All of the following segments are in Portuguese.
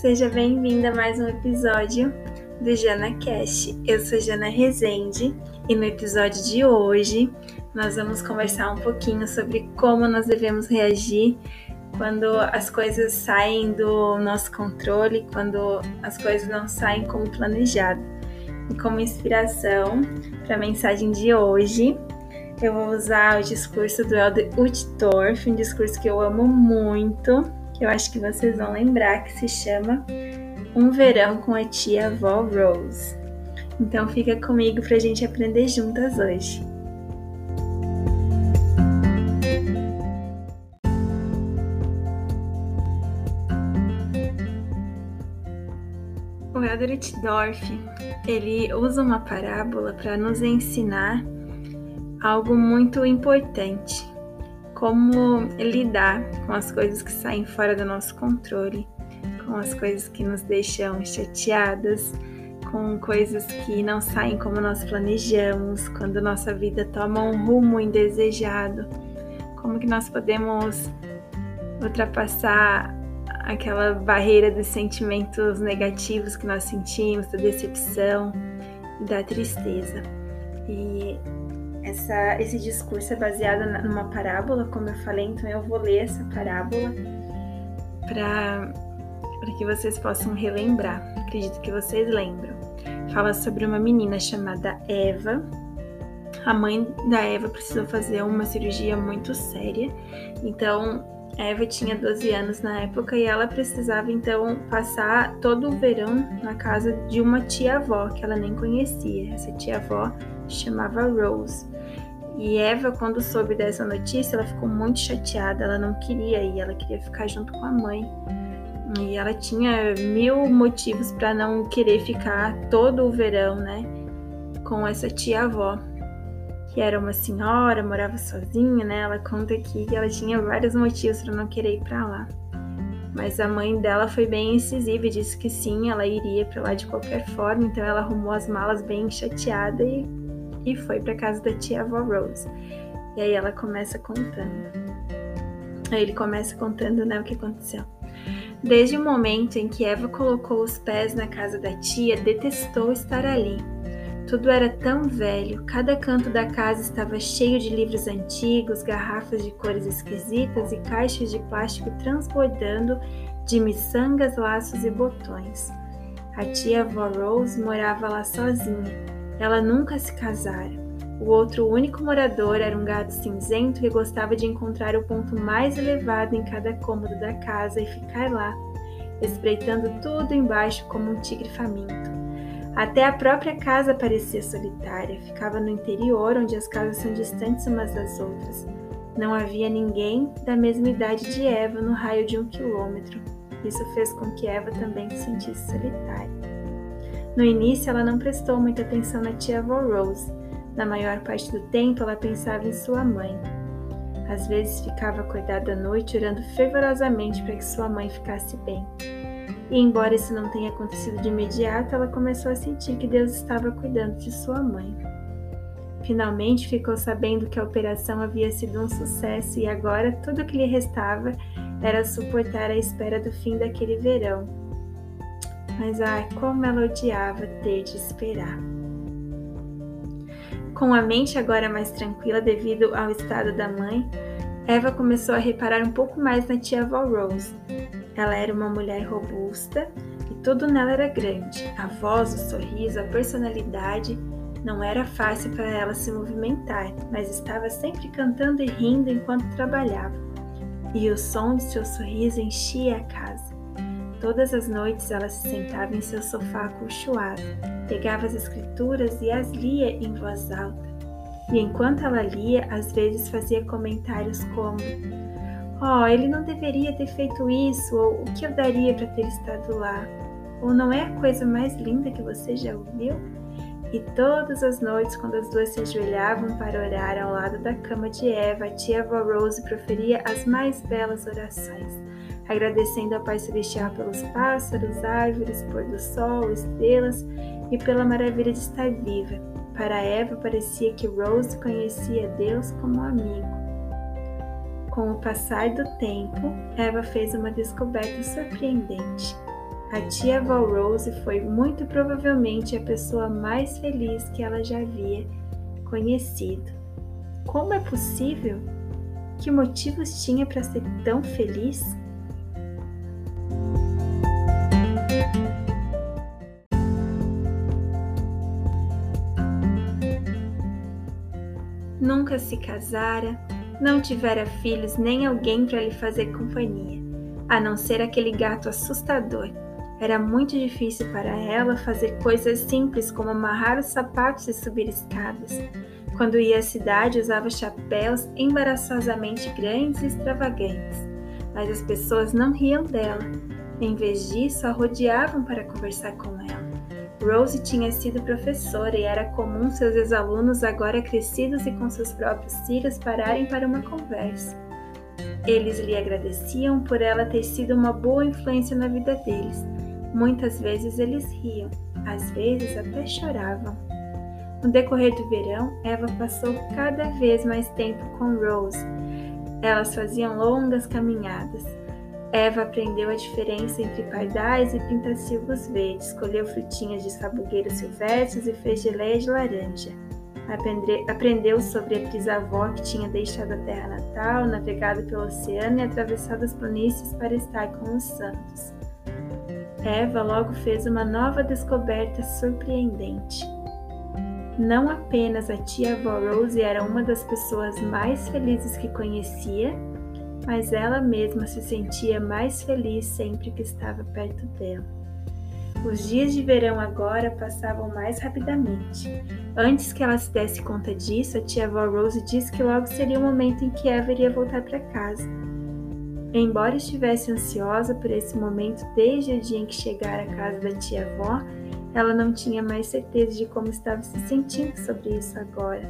Seja bem-vinda a mais um episódio do Jana Cast. Eu sou Jana Rezende e no episódio de hoje nós vamos conversar um pouquinho sobre como nós devemos reagir quando as coisas saem do nosso controle, quando as coisas não saem como planejado. E como inspiração para a mensagem de hoje, eu vou usar o discurso do Elder Uchtdorf, um discurso que eu amo muito que eu acho que vocês vão lembrar que se chama Um Verão com a Tia Avó Rose. Então fica comigo para a gente aprender juntas hoje. O Eldritch Dorf, ele usa uma parábola para nos ensinar algo muito importante como lidar com as coisas que saem fora do nosso controle, com as coisas que nos deixam chateadas, com coisas que não saem como nós planejamos, quando nossa vida toma um rumo indesejado. Como que nós podemos ultrapassar aquela barreira dos sentimentos negativos que nós sentimos, da decepção e da tristeza. E essa, esse discurso é baseado numa parábola, como eu falei, então eu vou ler essa parábola para que vocês possam relembrar. Acredito que vocês lembram. Fala sobre uma menina chamada Eva. A mãe da Eva precisou fazer uma cirurgia muito séria, então Eva tinha 12 anos na época e ela precisava então passar todo o verão na casa de uma tia-avó que ela nem conhecia. Essa tia-avó chamava Rose. E Eva, quando soube dessa notícia, ela ficou muito chateada, ela não queria ir, ela queria ficar junto com a mãe. E ela tinha mil motivos para não querer ficar todo o verão, né, com essa tia-avó, que era uma senhora, morava sozinha, né? Ela conta que ela tinha vários motivos para não querer ir para lá. Mas a mãe dela foi bem incisiva e disse que sim, ela iria para lá de qualquer forma, então ela arrumou as malas bem chateada e e foi para casa da tia avó Rose. E aí ela começa contando. Aí ele começa contando, né, o que aconteceu. Desde o momento em que Eva colocou os pés na casa da tia, detestou estar ali. Tudo era tão velho, cada canto da casa estava cheio de livros antigos, garrafas de cores esquisitas e caixas de plástico transbordando de miçangas, laços e botões. A tia avó Rose morava lá sozinha, ela nunca se casara. O outro único morador era um gato cinzento que gostava de encontrar o ponto mais elevado em cada cômodo da casa e ficar lá, espreitando tudo embaixo como um tigre faminto. Até a própria casa parecia solitária, ficava no interior, onde as casas são distantes umas das outras. Não havia ninguém da mesma idade de Eva no raio de um quilômetro. Isso fez com que Eva também se sentisse solitária. No início, ela não prestou muita atenção na tia avó Rose. Na maior parte do tempo, ela pensava em sua mãe. Às vezes ficava acordada à noite orando fervorosamente para que sua mãe ficasse bem. E embora isso não tenha acontecido de imediato, ela começou a sentir que Deus estava cuidando de sua mãe. Finalmente ficou sabendo que a operação havia sido um sucesso e agora tudo o que lhe restava era suportar a espera do fim daquele verão, mas ai, como ela odiava ter de esperar. Com a mente agora mais tranquila devido ao estado da mãe, Eva começou a reparar um pouco mais na tia avó Rose. Ela era uma mulher robusta e tudo nela era grande. A voz, o sorriso, a personalidade. Não era fácil para ela se movimentar, mas estava sempre cantando e rindo enquanto trabalhava. E o som de seu sorriso enchia a casa. Todas as noites ela se sentava em seu sofá acolchoado, pegava as escrituras e as lia em voz alta. E enquanto ela lia, às vezes fazia comentários como: Oh, ele não deveria ter feito isso, ou o que eu daria para ter estado lá? Ou não é a coisa mais linda que você já ouviu? E todas as noites, quando as duas se ajoelhavam para orar ao lado da cama de Eva, a tia avó Rose proferia as mais belas orações agradecendo ao Pai Celestial pelos pássaros, árvores, pôr do sol, estrelas e pela maravilha de estar viva. Para Eva, parecia que Rose conhecia Deus como amigo. Com o passar do tempo, Eva fez uma descoberta surpreendente. a tia avó Rose foi muito provavelmente a pessoa mais feliz que ela já havia conhecido. Como é possível? Que motivos tinha para ser tão feliz? Nunca se casara, não tivera filhos nem alguém para lhe fazer companhia, a não ser aquele gato assustador. Era muito difícil para ela fazer coisas simples como amarrar os sapatos e subir escadas. Quando ia à cidade, usava chapéus embaraçosamente grandes e extravagantes, mas as pessoas não riam dela. Em vez disso, a rodeavam para conversar com ela. Rose tinha sido professora e era comum seus ex-alunos, agora crescidos e com seus próprios filhos, pararem para uma conversa. Eles lhe agradeciam por ela ter sido uma boa influência na vida deles. Muitas vezes eles riam, às vezes até choravam. No decorrer do verão, Eva passou cada vez mais tempo com Rose. Elas faziam longas caminhadas. Eva aprendeu a diferença entre pardais e pintacilgos verdes, colheu frutinhas de sabugueiros silvestres e fez geleia de laranja. Aprendeu sobre a trisavó que tinha deixado a terra natal, navegado pelo oceano e atravessado as planícies para estar com os santos. Eva logo fez uma nova descoberta surpreendente. Não apenas a tia avó Rose era uma das pessoas mais felizes que conhecia, mas ela mesma se sentia mais feliz sempre que estava perto dela. Os dias de verão agora passavam mais rapidamente. Antes que ela se desse conta disso, a tia avó Rose disse que logo seria o momento em que Eva iria voltar para casa. Embora estivesse ansiosa por esse momento desde o dia em que chegara à casa da tia avó, ela não tinha mais certeza de como estava se sentindo sobre isso agora.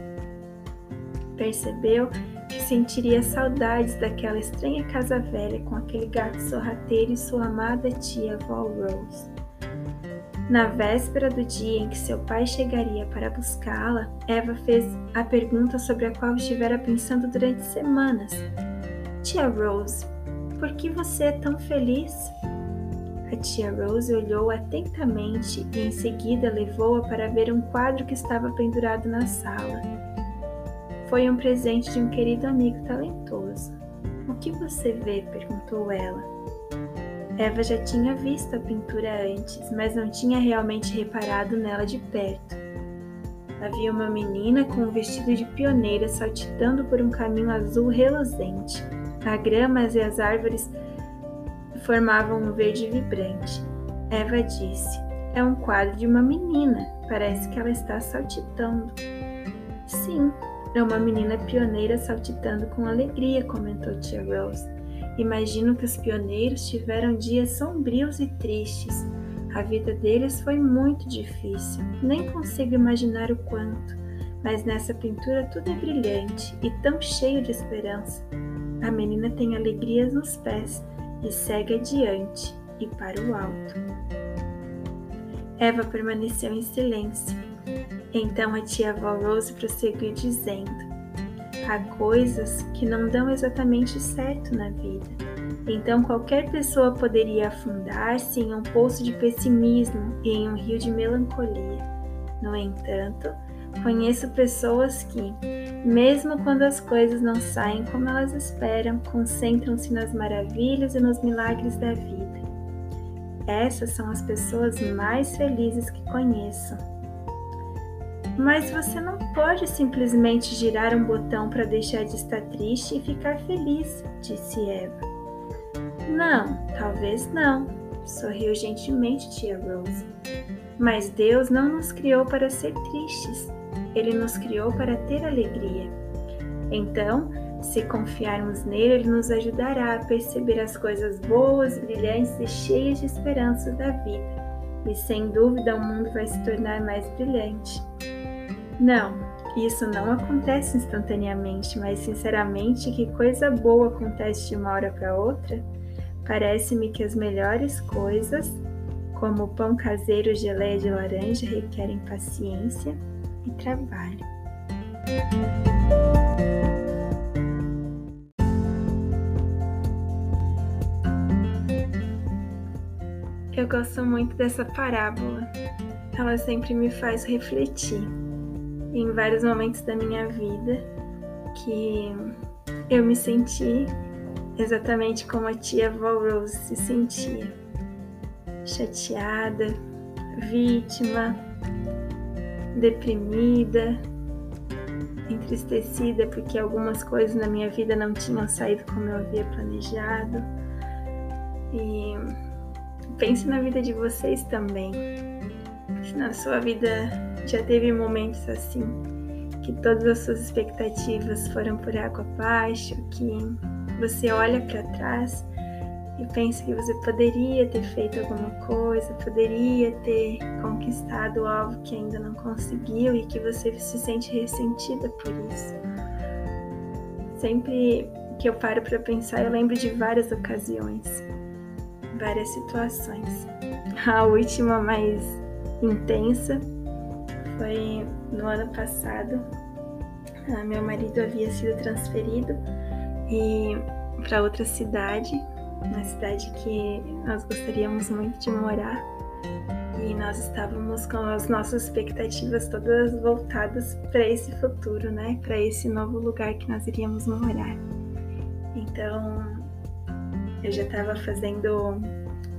Percebeu que sentiria saudades daquela estranha casa velha com aquele gato sorrateiro e sua amada tia avó Rose. Na véspera do dia em que seu pai chegaria para buscá-la, Eva fez a pergunta sobre a qual estivera pensando durante semanas. Tia Rose, por que você é tão feliz? A tia Rose olhou atentamente e em seguida levou-a para ver um quadro que estava pendurado na sala. Foi um presente de um querido amigo talentoso. O que você vê? perguntou ela. Eva já tinha visto a pintura antes, mas não tinha realmente reparado nela de perto. Havia uma menina com um vestido de pioneira saltitando por um caminho azul reluzente. A grama e as árvores formavam um verde vibrante. Eva disse: É um quadro de uma menina. Parece que ela está saltitando. Sim, é uma menina pioneira saltitando com alegria, comentou tia Rose. Imagino que os pioneiros tiveram dias sombrios e tristes. A vida deles foi muito difícil. Nem consigo imaginar o quanto. Mas nessa pintura tudo é brilhante e tão cheio de esperança. A menina tem alegrias nos pés e segue adiante e para o alto. Eva permaneceu em silêncio. Então a tia avó Rose prosseguiu dizendo: Há coisas que não dão exatamente certo na vida. Então qualquer pessoa poderia afundar-se em um poço de pessimismo e em um rio de melancolia. No entanto, conheço pessoas que, mesmo quando as coisas não saem como elas esperam, concentram-se nas maravilhas e nos milagres da vida. Essas são as pessoas mais felizes que conheço. Mas você não pode simplesmente girar um botão para deixar de estar triste e ficar feliz, disse Eva. Não, talvez não, sorriu gentilmente tia Rose. Mas Deus não nos criou para ser tristes. Ele nos criou para ter alegria. Então, se confiarmos nele, ele nos ajudará a perceber as coisas boas, brilhantes e cheias de esperança da vida. E sem dúvida o mundo vai se tornar mais brilhante. Não, isso não acontece instantaneamente, mas sinceramente, que coisa boa acontece de uma hora para outra? Parece-me que as melhores coisas, como o pão caseiro, geleia de laranja, requerem paciência, e trabalho. Eu gosto muito dessa parábola. Ela sempre me faz refletir em vários momentos da minha vida que eu me senti exatamente como a tia avó Rose se sentia. Chateada, vítima, deprimida, entristecida porque algumas coisas na minha vida não tinham saído como eu havia planejado. E pense na vida de vocês também. Se na sua vida já teve momentos assim, que todas as suas expectativas foram por água abaixo, que você olha para trás e pensa que você poderia ter feito alguma coisa, poderia ter conquistado algo que ainda não conseguiu e que você se sente ressentida por isso. Sempre que eu paro para pensar, eu lembro de várias ocasiões, várias situações. A última mais intensa foi no ano passado. Ah, meu marido havia sido transferido e para outra cidade na cidade que nós gostaríamos muito de morar. E nós estávamos com as nossas expectativas todas voltadas para esse futuro, né? Para esse novo lugar que nós iríamos morar. Então, eu já estava fazendo,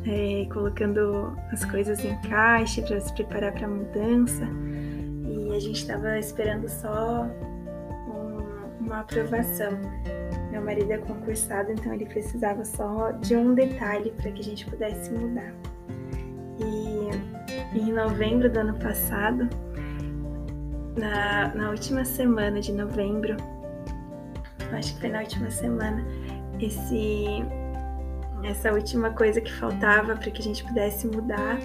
é, colocando as coisas em caixa para se preparar para a mudança. A gente estava esperando só um, uma aprovação meu marido é concursado, então ele precisava só de um detalhe para que a gente pudesse mudar. E em novembro do ano passado, na, na última semana de novembro, acho que foi na última semana, esse, essa última coisa que faltava para que a gente pudesse mudar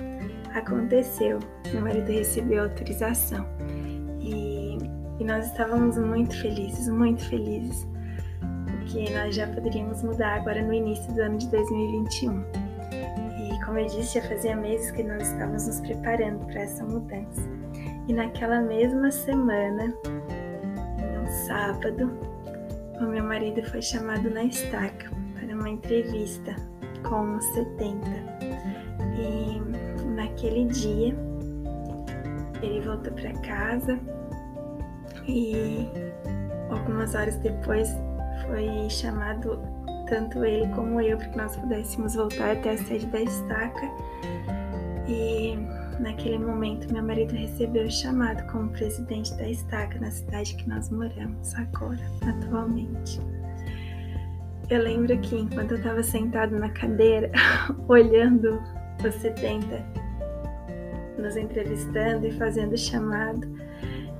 aconteceu. Meu marido recebeu autorização e, nós estávamos muito felizes, muito felizes que nós já poderíamos mudar agora no início do ano de 2021. E como eu disse, já fazia meses que nós estávamos nos preparando para essa mudança. E naquela mesma semana, em um sábado, o meu marido foi chamado na estaca para uma entrevista com os 70. E naquele dia, ele voltou para casa e algumas horas depois foi chamado tanto ele como eu para que nós pudéssemos voltar até a sede da estaca. E naquele momento meu marido recebeu o chamado como presidente da estaca na cidade que nós moramos agora, atualmente. Eu lembro que enquanto eu estava sentado na cadeira, olhando os 70, nos entrevistando e fazendo chamado,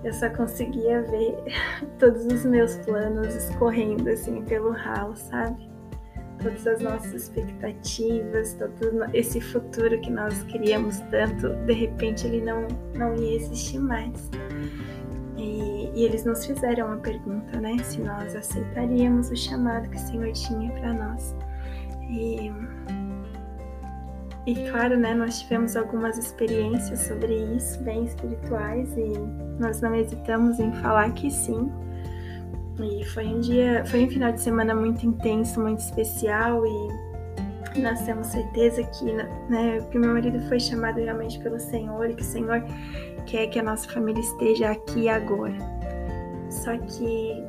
eu só conseguia ver todos os meus planos escorrendo assim pelo ralo, sabe? Todas as nossas expectativas, todo esse futuro que nós queríamos tanto, de repente ele não, não ia existir mais. E, e eles nos fizeram uma pergunta, né? Se nós aceitaríamos o chamado que o Senhor tinha para nós. E e claro, né, nós tivemos algumas experiências sobre isso, bem espirituais, e nós não hesitamos em falar que sim. E foi um dia, foi um final de semana muito intenso, muito especial, e nós temos certeza que, né, que meu marido foi chamado realmente pelo Senhor e que o Senhor quer que a nossa família esteja aqui agora. Só que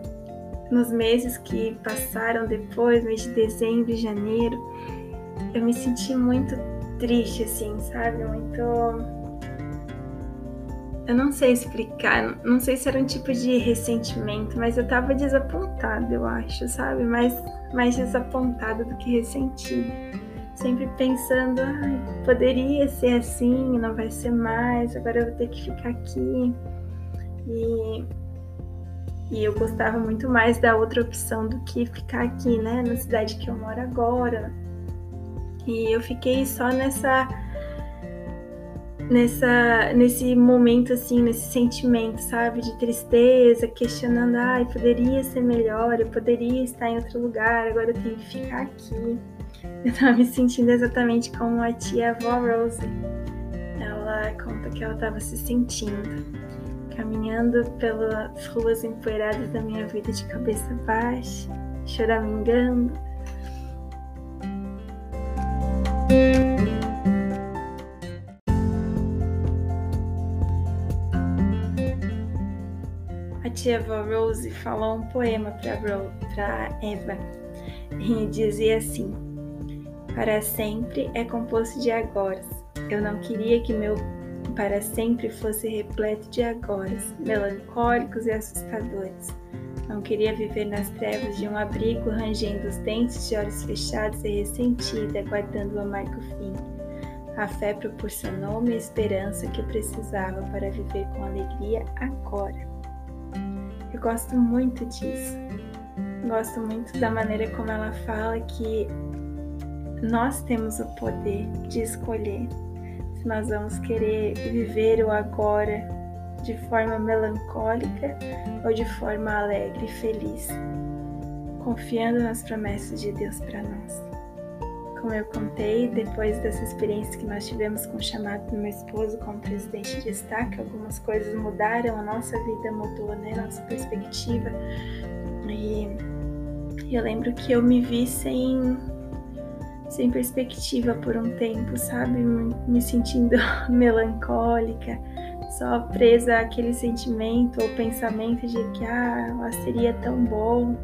nos meses que passaram depois, mês de dezembro e janeiro, eu me senti muito triste, assim, sabe? Muito. Eu não sei explicar, não sei se era um tipo de ressentimento, mas eu tava desapontada, eu acho, sabe? Mais, mais desapontada do que ressentida. Sempre pensando, ai, poderia ser assim, não vai ser mais, agora eu vou ter que ficar aqui. E, e eu gostava muito mais da outra opção do que ficar aqui, né? Na cidade que eu moro agora, e eu fiquei só nessa nessa nesse momento assim, nesse sentimento, sabe, de tristeza, questionando, ai, poderia ser melhor, eu poderia estar em outro lugar, agora eu tenho que ficar aqui. Eu tava me sentindo exatamente como a tia avó Rose. Ela conta que ela estava se sentindo, caminhando pelas ruas empoeiradas da minha vida de cabeça baixa, choramingando, a tia Vó Rose falou um poema para Eva e dizia assim: Para sempre é composto de agora. Eu não queria que meu para sempre fosse repleto de agores, melancólicos e assustadores. Não queria viver nas trevas de um abrigo, rangendo os dentes de olhos fechados e ressentida, aguardando o amargo fim. A fé proporcionou-me a esperança que eu precisava para viver com alegria agora. Eu gosto muito disso. Gosto muito da maneira como ela fala que nós temos o poder de escolher nós vamos querer viver o agora de forma melancólica ou de forma alegre e feliz, confiando nas promessas de Deus para nós. Como eu contei, depois dessa experiência que nós tivemos com o chamado do meu esposo como presidente de destaque, algumas coisas mudaram, a nossa vida mudou, né? Nossa perspectiva. E eu lembro que eu me vi sem sem perspectiva por um tempo, sabe? Me sentindo melancólica, só presa àquele sentimento ou pensamento de que ah, seria tão bom,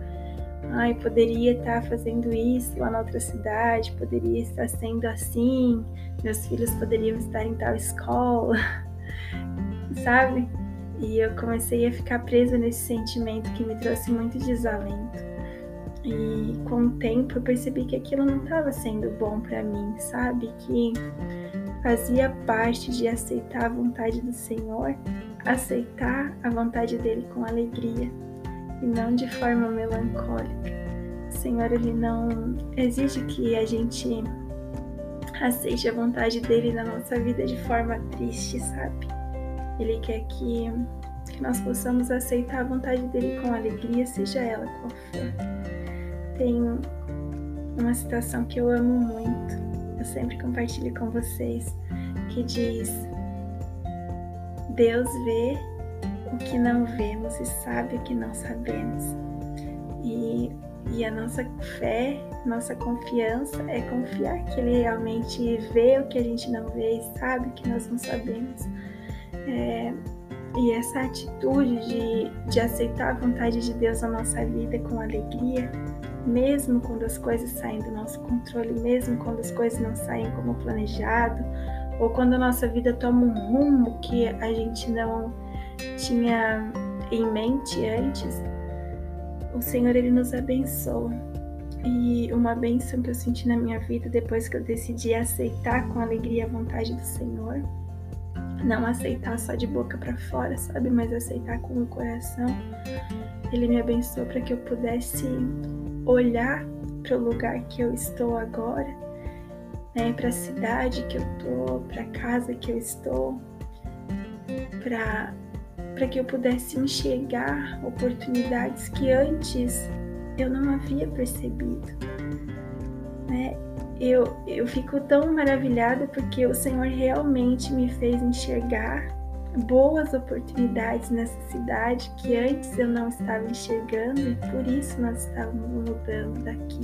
ai, poderia estar fazendo isso lá na outra cidade, poderia estar sendo assim, meus filhos poderiam estar em tal escola, sabe? E eu comecei a ficar presa nesse sentimento que me trouxe muito desalento. E com o tempo eu percebi que aquilo não estava sendo bom para mim, sabe? Que fazia parte de aceitar a vontade do Senhor, aceitar a vontade dele com alegria e não de forma melancólica. O Senhor ele não exige que a gente aceite a vontade dele na nossa vida de forma triste, sabe? Ele quer que, que nós possamos aceitar a vontade dele com alegria, seja ela qual for tem uma citação que eu amo muito, eu sempre compartilho com vocês, que diz: Deus vê o que não vemos e sabe o que não sabemos. E, e a nossa fé, nossa confiança é confiar que Ele realmente vê o que a gente não vê e sabe o que nós não sabemos. É, e essa atitude de, de aceitar a vontade de Deus na nossa vida com alegria mesmo quando as coisas saem do nosso controle, mesmo quando as coisas não saem como planejado, ou quando a nossa vida toma um rumo que a gente não tinha em mente antes, o Senhor ele nos abençoa. E uma benção que eu senti na minha vida depois que eu decidi aceitar com alegria a vontade do Senhor, não aceitar só de boca para fora, sabe, mas aceitar com o coração. Ele me abençoou para que eu pudesse olhar para o lugar que eu estou agora, né, para a cidade que eu estou, para a casa que eu estou, para para que eu pudesse enxergar oportunidades que antes eu não havia percebido. Né? Eu, eu fico tão maravilhada porque o Senhor realmente me fez enxergar boas oportunidades nessa cidade que antes eu não estava enxergando e por isso nós estávamos mudando daqui,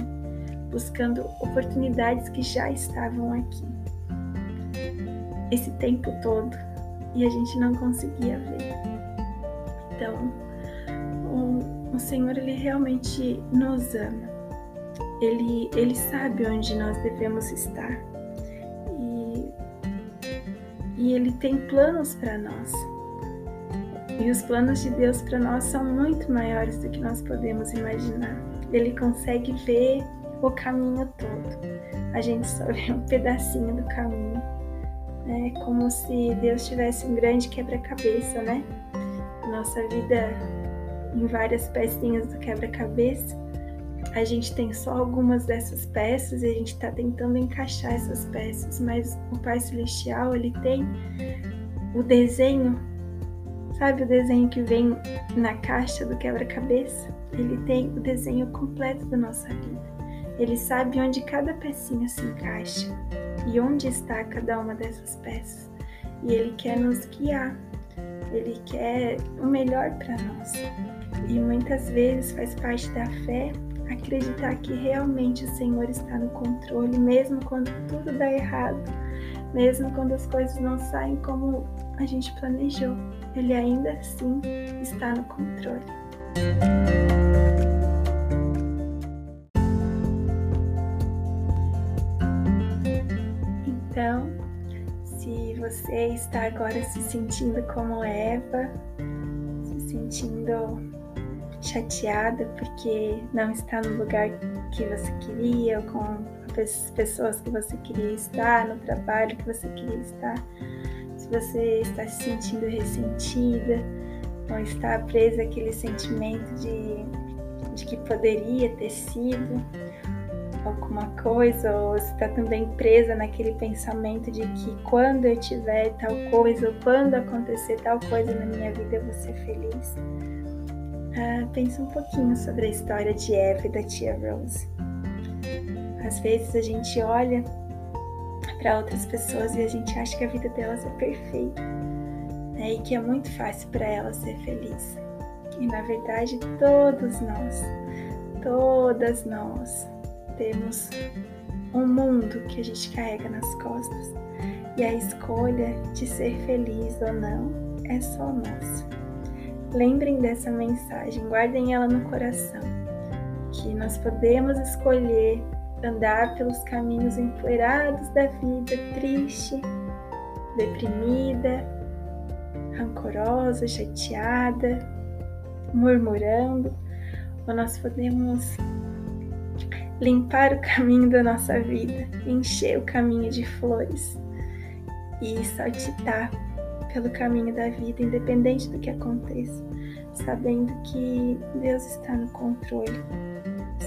buscando oportunidades que já estavam aqui. Esse tempo todo e a gente não conseguia ver. Então, o, o Senhor ele realmente nos ama. Ele, ele sabe onde nós devemos estar e Ele tem planos para nós. E os planos de Deus para nós são muito maiores do que nós podemos imaginar. Ele consegue ver o caminho todo. A gente só vê um pedacinho do caminho. É como se Deus tivesse um grande quebra-cabeça, né? Nossa vida em várias pecinhas do quebra-cabeça a gente tem só algumas dessas peças e a gente está tentando encaixar essas peças, mas o Pai Celestial ele tem o desenho, sabe o desenho que vem na caixa do quebra-cabeça? Ele tem o desenho completo da nossa vida. Ele sabe onde cada pecinha se encaixa e onde está cada uma dessas peças. E ele quer nos guiar. Ele quer o melhor para nós. E muitas vezes faz parte da fé acreditar que realmente o Senhor está no controle, mesmo quando tudo dá errado, mesmo quando as coisas não saem como a gente planejou. ele ainda assim está no controle. Então, se você está agora se sentindo como Eva, se sentindo chateada porque não está no lugar que você queria, com as pessoas que você queria estar, no trabalho que você queria estar, se você está se sentindo ressentida, ou está presa àquele sentimento de, de que poderia ter sido alguma coisa, ou está também presa naquele pensamento de que quando eu tiver tal coisa, ou quando acontecer tal coisa na minha vida, eu vou ser feliz. Uh, pense um pouquinho sobre a história de Eva e da tia Rose. Às vezes a gente olha para outras pessoas e a gente acha que a vida delas é perfeita né? e que é muito fácil para elas ser feliz. E na verdade, todos nós, todas nós, temos um mundo que a gente carrega nas costas e a escolha de ser feliz ou não é só nossa. Lembrem dessa mensagem, guardem ela no coração, que nós podemos escolher andar pelos caminhos empoeirados da vida, triste, deprimida, rancorosa, chateada, murmurando, ou nós podemos limpar o caminho da nossa vida, encher o caminho de flores e saltitar pelo caminho da vida, independente do que aconteça, sabendo que Deus está no controle,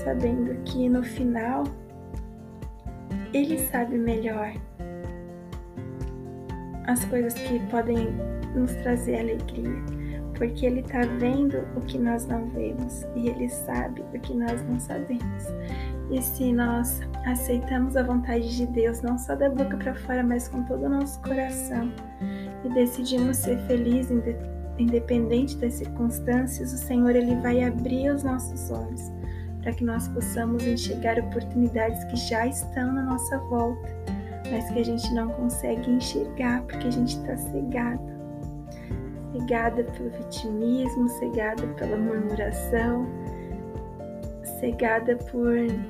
sabendo que no final Ele sabe melhor as coisas que podem nos trazer alegria, porque Ele está vendo o que nós não vemos e Ele sabe o que nós não sabemos. E se nós aceitamos a vontade de Deus, não só da boca para fora, mas com todo o nosso coração, e decidimos ser felizes, independente das circunstâncias, o Senhor ele vai abrir os nossos olhos para que nós possamos enxergar oportunidades que já estão na nossa volta, mas que a gente não consegue enxergar porque a gente está cegado. Cegada pelo vitimismo, cegada pela murmuração, cegada por estar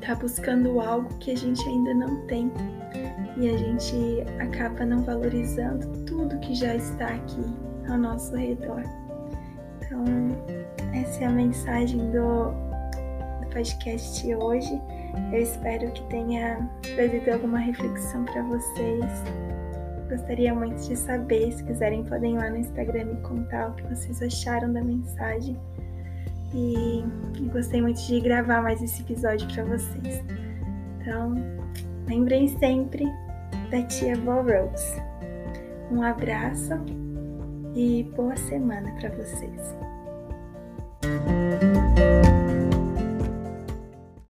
tá buscando algo que a gente ainda não tem e a gente acaba não valorizando tudo que já está aqui ao nosso redor. Então, essa é a mensagem do, do podcast de hoje. Eu espero que tenha trazido alguma reflexão para vocês. Gostaria muito de saber, se quiserem, podem ir lá no Instagram me contar o que vocês acharam da mensagem. E, gostei muito de gravar mais esse episódio para vocês. Então, Lembrem sempre da tia Vó Rose. Um abraço e boa semana para vocês.